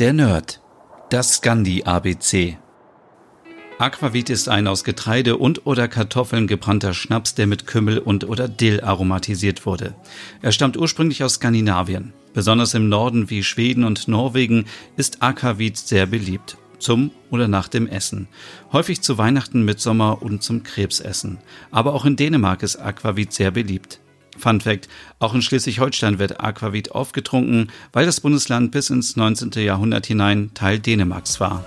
Der Nerd. Das Scandi ABC. Aquavit ist ein aus Getreide und oder Kartoffeln gebrannter Schnaps, der mit Kümmel und oder Dill aromatisiert wurde. Er stammt ursprünglich aus Skandinavien. Besonders im Norden wie Schweden und Norwegen ist Aquavit sehr beliebt. Zum oder nach dem Essen. Häufig zu Weihnachten, Mitsommer und zum Krebsessen. Aber auch in Dänemark ist Aquavit sehr beliebt. Fun Fact: Auch in Schleswig-Holstein wird Aquavit aufgetrunken, weil das Bundesland bis ins 19. Jahrhundert hinein Teil Dänemarks war.